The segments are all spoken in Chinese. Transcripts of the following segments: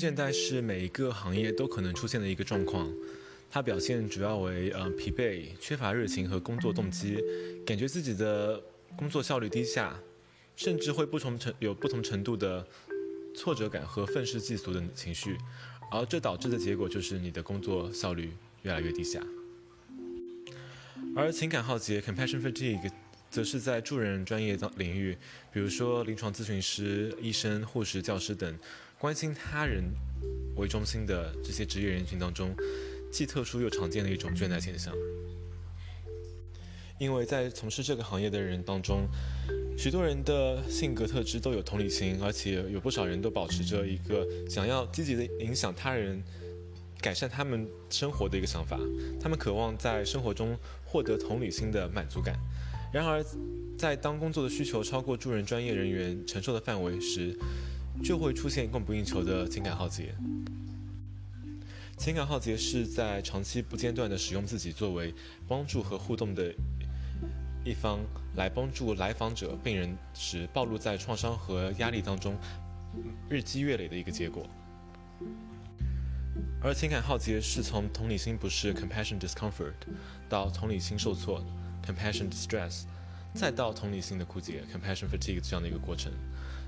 倦怠是每一个行业都可能出现的一个状况，它表现主要为呃疲惫、缺乏热情和工作动机，感觉自己的工作效率低下，甚至会不同程有不同程度的挫折感和愤世嫉俗的情绪，而这导致的结果就是你的工作效率越来越低下。而情感耗竭 （compassion fatigue） 则是在助人专业领域，比如说临床咨询师、医生、护士、教师等，关心他人为中心的这些职业人群当中，既特殊又常见的一种倦怠现象。因为在从事这个行业的人当中，许多人的性格特质都有同理心，而且有不少人都保持着一个想要积极的影响他人。改善他们生活的一个想法，他们渴望在生活中获得同理心的满足感。然而，在当工作的需求超过助人专业人员承受的范围时，就会出现供不应求的情感耗竭。情感耗竭是在长期不间断的使用自己作为帮助和互动的一方，来帮助来访者、病人时，暴露在创伤和压力当中，日积月累的一个结果。而情感耗竭是从同理心不适 （compassion discomfort） 到同理心受挫 （compassion distress），再到同理心的枯竭 （compassion fatigue） 这样的一个过程。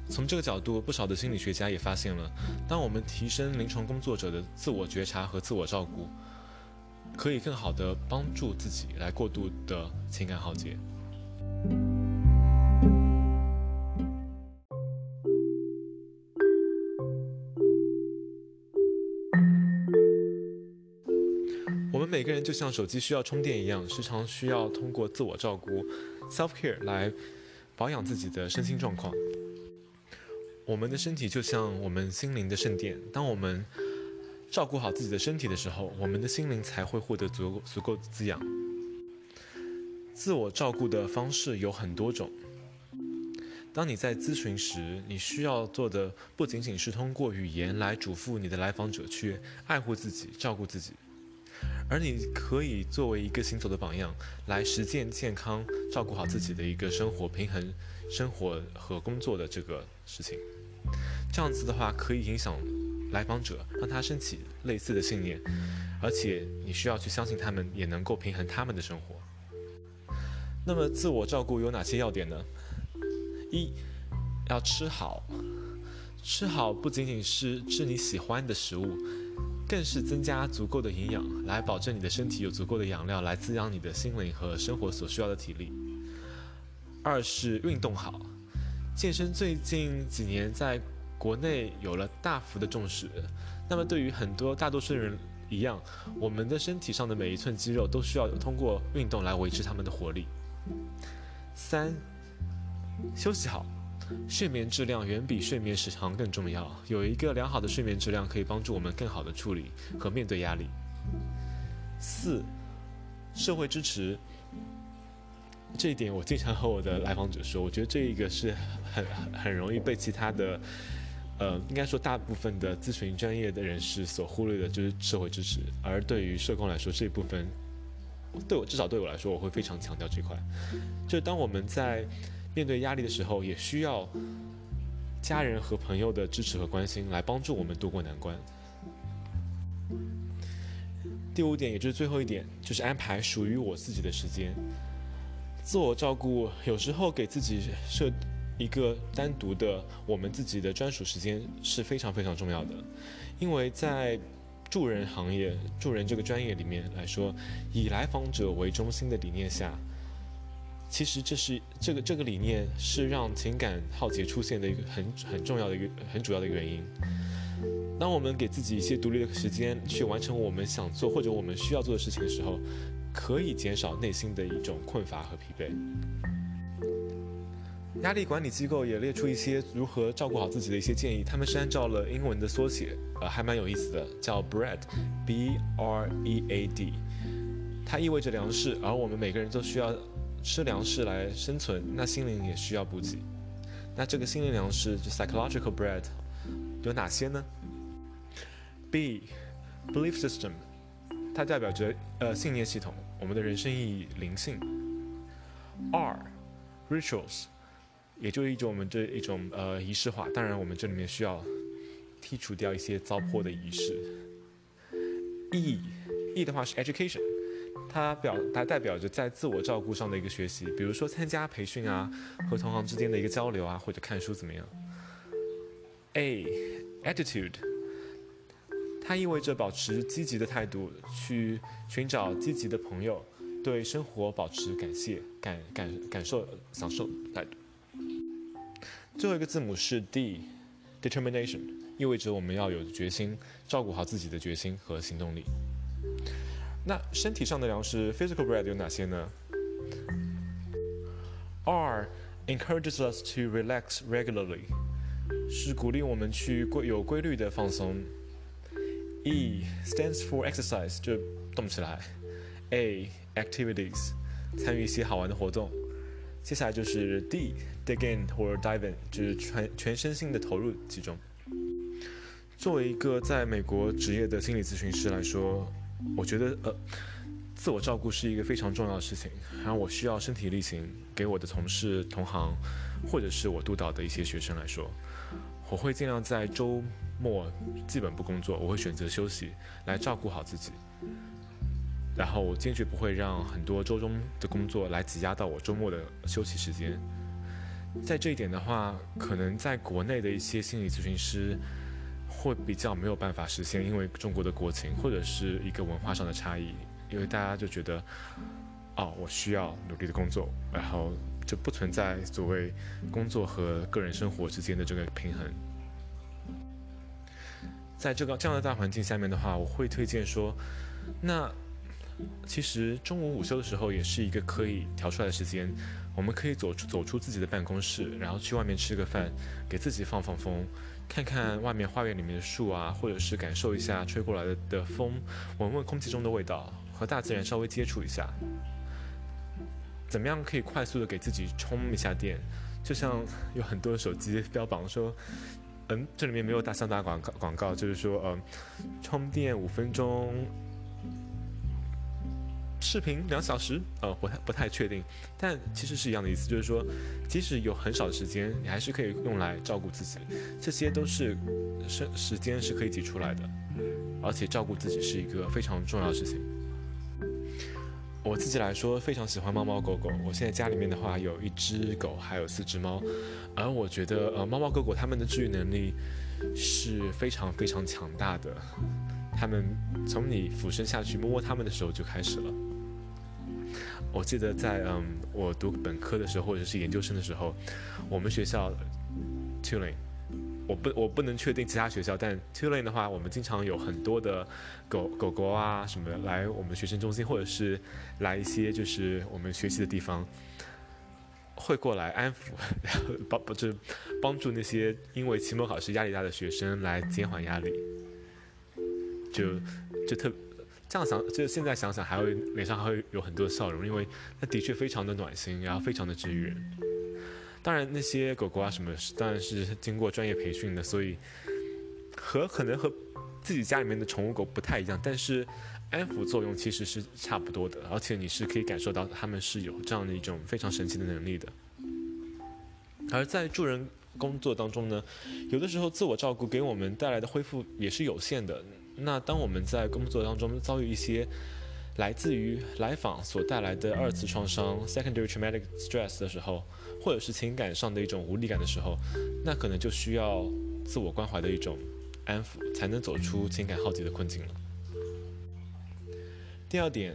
从这个角度，不少的心理学家也发现了，当我们提升临床工作者的自我觉察和自我照顾，可以更好地帮助自己来过度的情感耗竭。我们每个人就像手机需要充电一样，时常需要通过自我照顾 （self care） 来保养自己的身心状况。我们的身体就像我们心灵的圣殿，当我们照顾好自己的身体的时候，我们的心灵才会获得足足够的滋养。自我照顾的方式有很多种。当你在咨询时，你需要做的不仅仅是通过语言来嘱咐你的来访者去爱护自己、照顾自己。而你可以作为一个行走的榜样，来实践健康、照顾好自己的一个生活平衡、生活和工作的这个事情。这样子的话，可以影响来访者，让他升起类似的信念，而且你需要去相信他们也能够平衡他们的生活。那么，自我照顾有哪些要点呢？一，要吃好。吃好不仅仅是吃你喜欢的食物。更是增加足够的营养，来保证你的身体有足够的养料来滋养你的心灵和生活所需要的体力。二是运动好，健身最近几年在国内有了大幅的重视。那么对于很多大多数人一样，我们的身体上的每一寸肌肉都需要通过运动来维持他们的活力。三，休息好。睡眠质量远比睡眠时长更重要。有一个良好的睡眠质量，可以帮助我们更好的处理和面对压力。四，社会支持。这一点我经常和我的来访者说，我觉得这一个是很很容易被其他的，呃，应该说大部分的咨询专业的人士所忽略的，就是社会支持。而对于社工来说，这一部分对我至少对我来说，我会非常强调这块。就当我们在。面对压力的时候，也需要家人和朋友的支持和关心来帮助我们度过难关。第五点，也就是最后一点，就是安排属于我自己的时间。自我照顾有时候给自己设一个单独的我们自己的专属时间是非常非常重要的，因为在助人行业、助人这个专业里面来说，以来访者为中心的理念下。其实这是这个这个理念是让情感耗竭出现的一个很很重要的一个很主要的原因。当我们给自己一些独立的时间去完成我们想做或者我们需要做的事情的时候，可以减少内心的一种困乏和疲惫。压力管理机构也列出一些如何照顾好自己的一些建议，他们是按照了英文的缩写，呃，还蛮有意思的，叫 BREAD，B R E A D，它意味着粮食，而我们每个人都需要。吃粮食来生存，那心灵也需要补给。那这个心灵粮食，就 psychological bread，有哪些呢？B，belief system，它代表着呃信念系统，我们的人生意义、灵性。R，rituals，也就是一种我们这一种呃仪式化。当然，我们这里面需要剔除掉一些糟粕的仪式。E E 的话是 education，它表它代表着在自我照顾上的一个学习，比如说参加培训啊，和同行之间的一个交流啊，或者看书怎么样。A attitude，它意味着保持积极的态度，去寻找积极的朋友，对生活保持感谢、感感感受、享受态度。最后一个字母是 D，determination，意味着我们要有决心，照顾好自己的决心和行动力。那身体上的粮食 （physical bread） 有哪些呢？R encourages us to relax regularly，是鼓励我们去规有规律的放松。E stands for exercise，就动起来。A activities，参与一些好玩的活动。接下来就是 D，dig in 或者 dive in，就是全全身心的投入其中。作为一个在美国职业的心理咨询师来说，我觉得呃，自我照顾是一个非常重要的事情。然后我需要身体力行，给我的同事、同行，或者是我督导的一些学生来说，我会尽量在周末基本不工作，我会选择休息来照顾好自己。然后我坚决不会让很多周中的工作来挤压到我周末的休息时间。在这一点的话，可能在国内的一些心理咨询师会比较没有办法实现，因为中国的国情或者是一个文化上的差异，因为大家就觉得，哦，我需要努力的工作，然后就不存在所谓工作和个人生活之间的这个平衡。在这个这样的大环境下面的话，我会推荐说，那。其实中午午休的时候也是一个可以调出来的时间，我们可以走出走出自己的办公室，然后去外面吃个饭，给自己放放风，看看外面花园里面的树啊，或者是感受一下吹过来的的风，闻闻空气中的味道，和大自然稍微接触一下。怎么样可以快速的给自己充一下电？就像有很多手机标榜说，嗯，这里面没有大象打广告广告，就是说，嗯，充电五分钟。视频两小时，呃，不太不太确定，但其实是一样的意思，就是说，即使有很少的时间，你还是可以用来照顾自己，这些都是时时间是可以挤出来的，而且照顾自己是一个非常重要的事情。我自己来说，非常喜欢猫猫狗狗，我现在家里面的话有一只狗，还有四只猫，而我觉得，呃，猫猫狗狗它们的治愈能力是非常非常强大的，它们从你俯身下去摸摸它们的时候就开始了。我记得在嗯，我读本科的时候，或者是研究生的时候，我们学校 Tulane，我不我不能确定其他学校，但 Tulane 的话，我们经常有很多的狗狗狗啊什么的来我们学生中心，或者是来一些就是我们学习的地方，会过来安抚，然后帮不是帮助那些因为期末考试压力大的学生来减缓压力，就就特。这样想，就现在想想，还会脸上还会有很多笑容，因为那的确非常的暖心，然后非常的治愈。当然，那些狗狗啊什么，当然是经过专业培训的，所以和可能和自己家里面的宠物狗不太一样，但是安抚作用其实是差不多的，而且你是可以感受到它们是有这样的一种非常神奇的能力的。而在助人工作当中呢，有的时候自我照顾给我们带来的恢复也是有限的。那当我们在工作当中遭遇一些来自于来访所带来的二次创伤 （secondary traumatic stress） 的时候，或者是情感上的一种无力感的时候，那可能就需要自我关怀的一种安抚，才能走出情感耗竭的困境了。第二点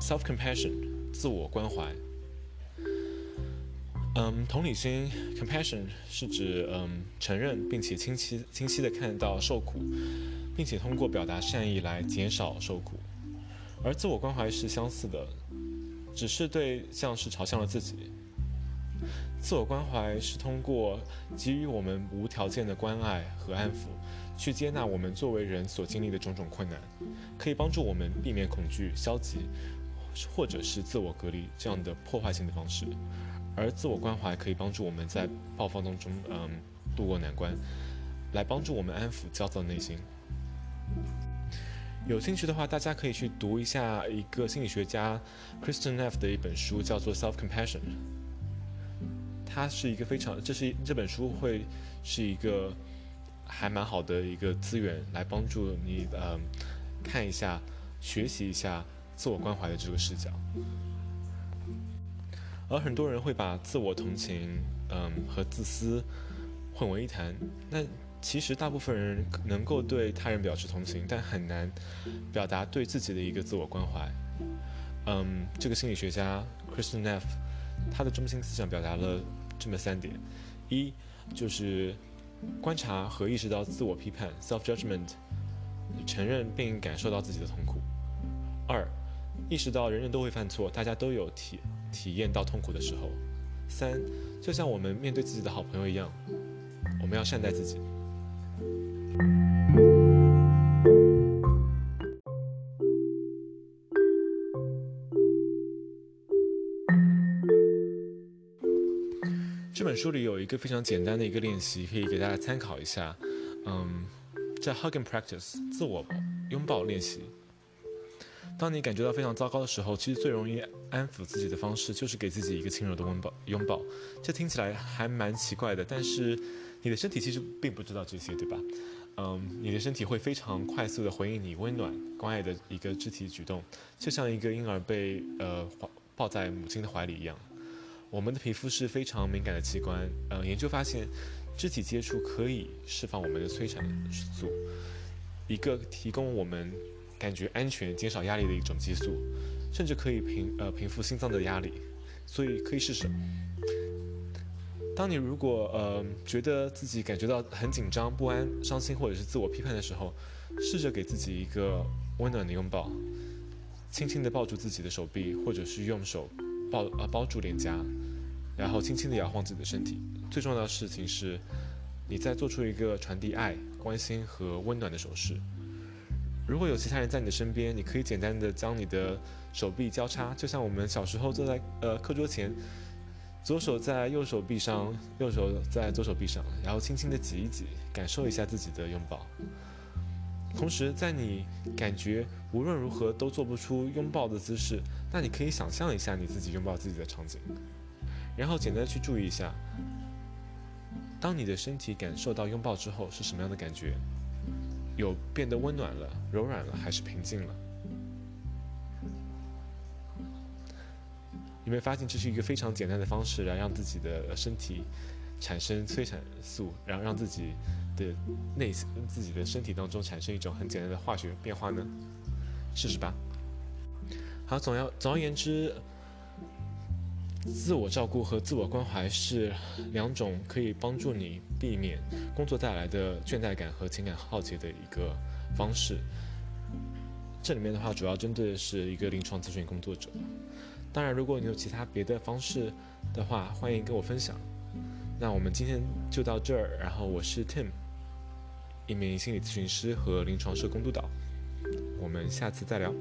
，self-compassion，自我关怀。嗯，同理心 （compassion） 是指嗯承认并且清晰清晰的看到受苦。并且通过表达善意来减少受苦，而自我关怀是相似的，只是对象是朝向了自己。自我关怀是通过给予我们无条件的关爱和安抚，去接纳我们作为人所经历的种种困难，可以帮助我们避免恐惧、消极，或者是自我隔离这样的破坏性的方式。而自我关怀可以帮助我们在爆发当中，嗯，度过难关，来帮助我们安抚焦躁的内心。有兴趣的话，大家可以去读一下一个心理学家 Kristen Neff 的一本书，叫做《Self Compassion》。它是一个非常，这是这本书会是一个还蛮好的一个资源，来帮助你呃看一下、学习一下自我关怀的这个视角。而很多人会把自我同情，嗯，和自私混为一谈。那其实大部分人能够对他人表示同情，但很难表达对自己的一个自我关怀。嗯，这个心理学家 Kristen Neff，他的中心思想表达了这么三点：一就是观察和意识到自我批判 （self-judgment），承认并感受到自己的痛苦；二，意识到人人都会犯错，大家都有体体验到痛苦的时候；三，就像我们面对自己的好朋友一样，我们要善待自己。这本书里有一个非常简单的一个练习，可以给大家参考一下。嗯，叫 Hug and Practice 自我拥抱练习。当你感觉到非常糟糕的时候，其实最容易安抚自己的方式就是给自己一个轻柔的拥抱。拥抱，这听起来还蛮奇怪的，但是你的身体其实并不知道这些，对吧？嗯，你的身体会非常快速的回应你温暖、关爱的一个肢体举动，就像一个婴儿被呃抱在母亲的怀里一样。我们的皮肤是非常敏感的器官，呃，研究发现，肢体接触可以释放我们的催产素，一个提供我们感觉安全、减少压力的一种激素，甚至可以平呃平复心脏的压力，所以可以试试。当你如果呃觉得自己感觉到很紧张、不安、伤心或者是自我批判的时候，试着给自己一个温暖的拥抱，轻轻地抱住自己的手臂，或者是用手抱呃包住脸颊，然后轻轻地摇晃自己的身体。最重要的事情是，你在做出一个传递爱、关心和温暖的手势。如果有其他人在你的身边，你可以简单的将你的手臂交叉，就像我们小时候坐在呃课桌前。左手在右手臂上，右手在左手臂上，然后轻轻的挤一挤，感受一下自己的拥抱。同时，在你感觉无论如何都做不出拥抱的姿势，那你可以想象一下你自己拥抱自己的场景，然后简单去注意一下，当你的身体感受到拥抱之后是什么样的感觉？有变得温暖了、柔软了，还是平静了？有没有发现这是一个非常简单的方式来让自己的身体产生催产素，然后让自己的内自己的身体当中产生一种很简单的化学变化呢？试试吧。好，总要总而言之，自我照顾和自我关怀是两种可以帮助你避免工作带来的倦怠感和情感耗竭的一个方式。这里面的话，主要针对的是一个临床咨询工作者。当然如果你有其他别的方式的话欢迎跟我分享。那我们今天就到这儿然后我是 tim 一名心理咨询师和临床社工督导。我们下次再聊。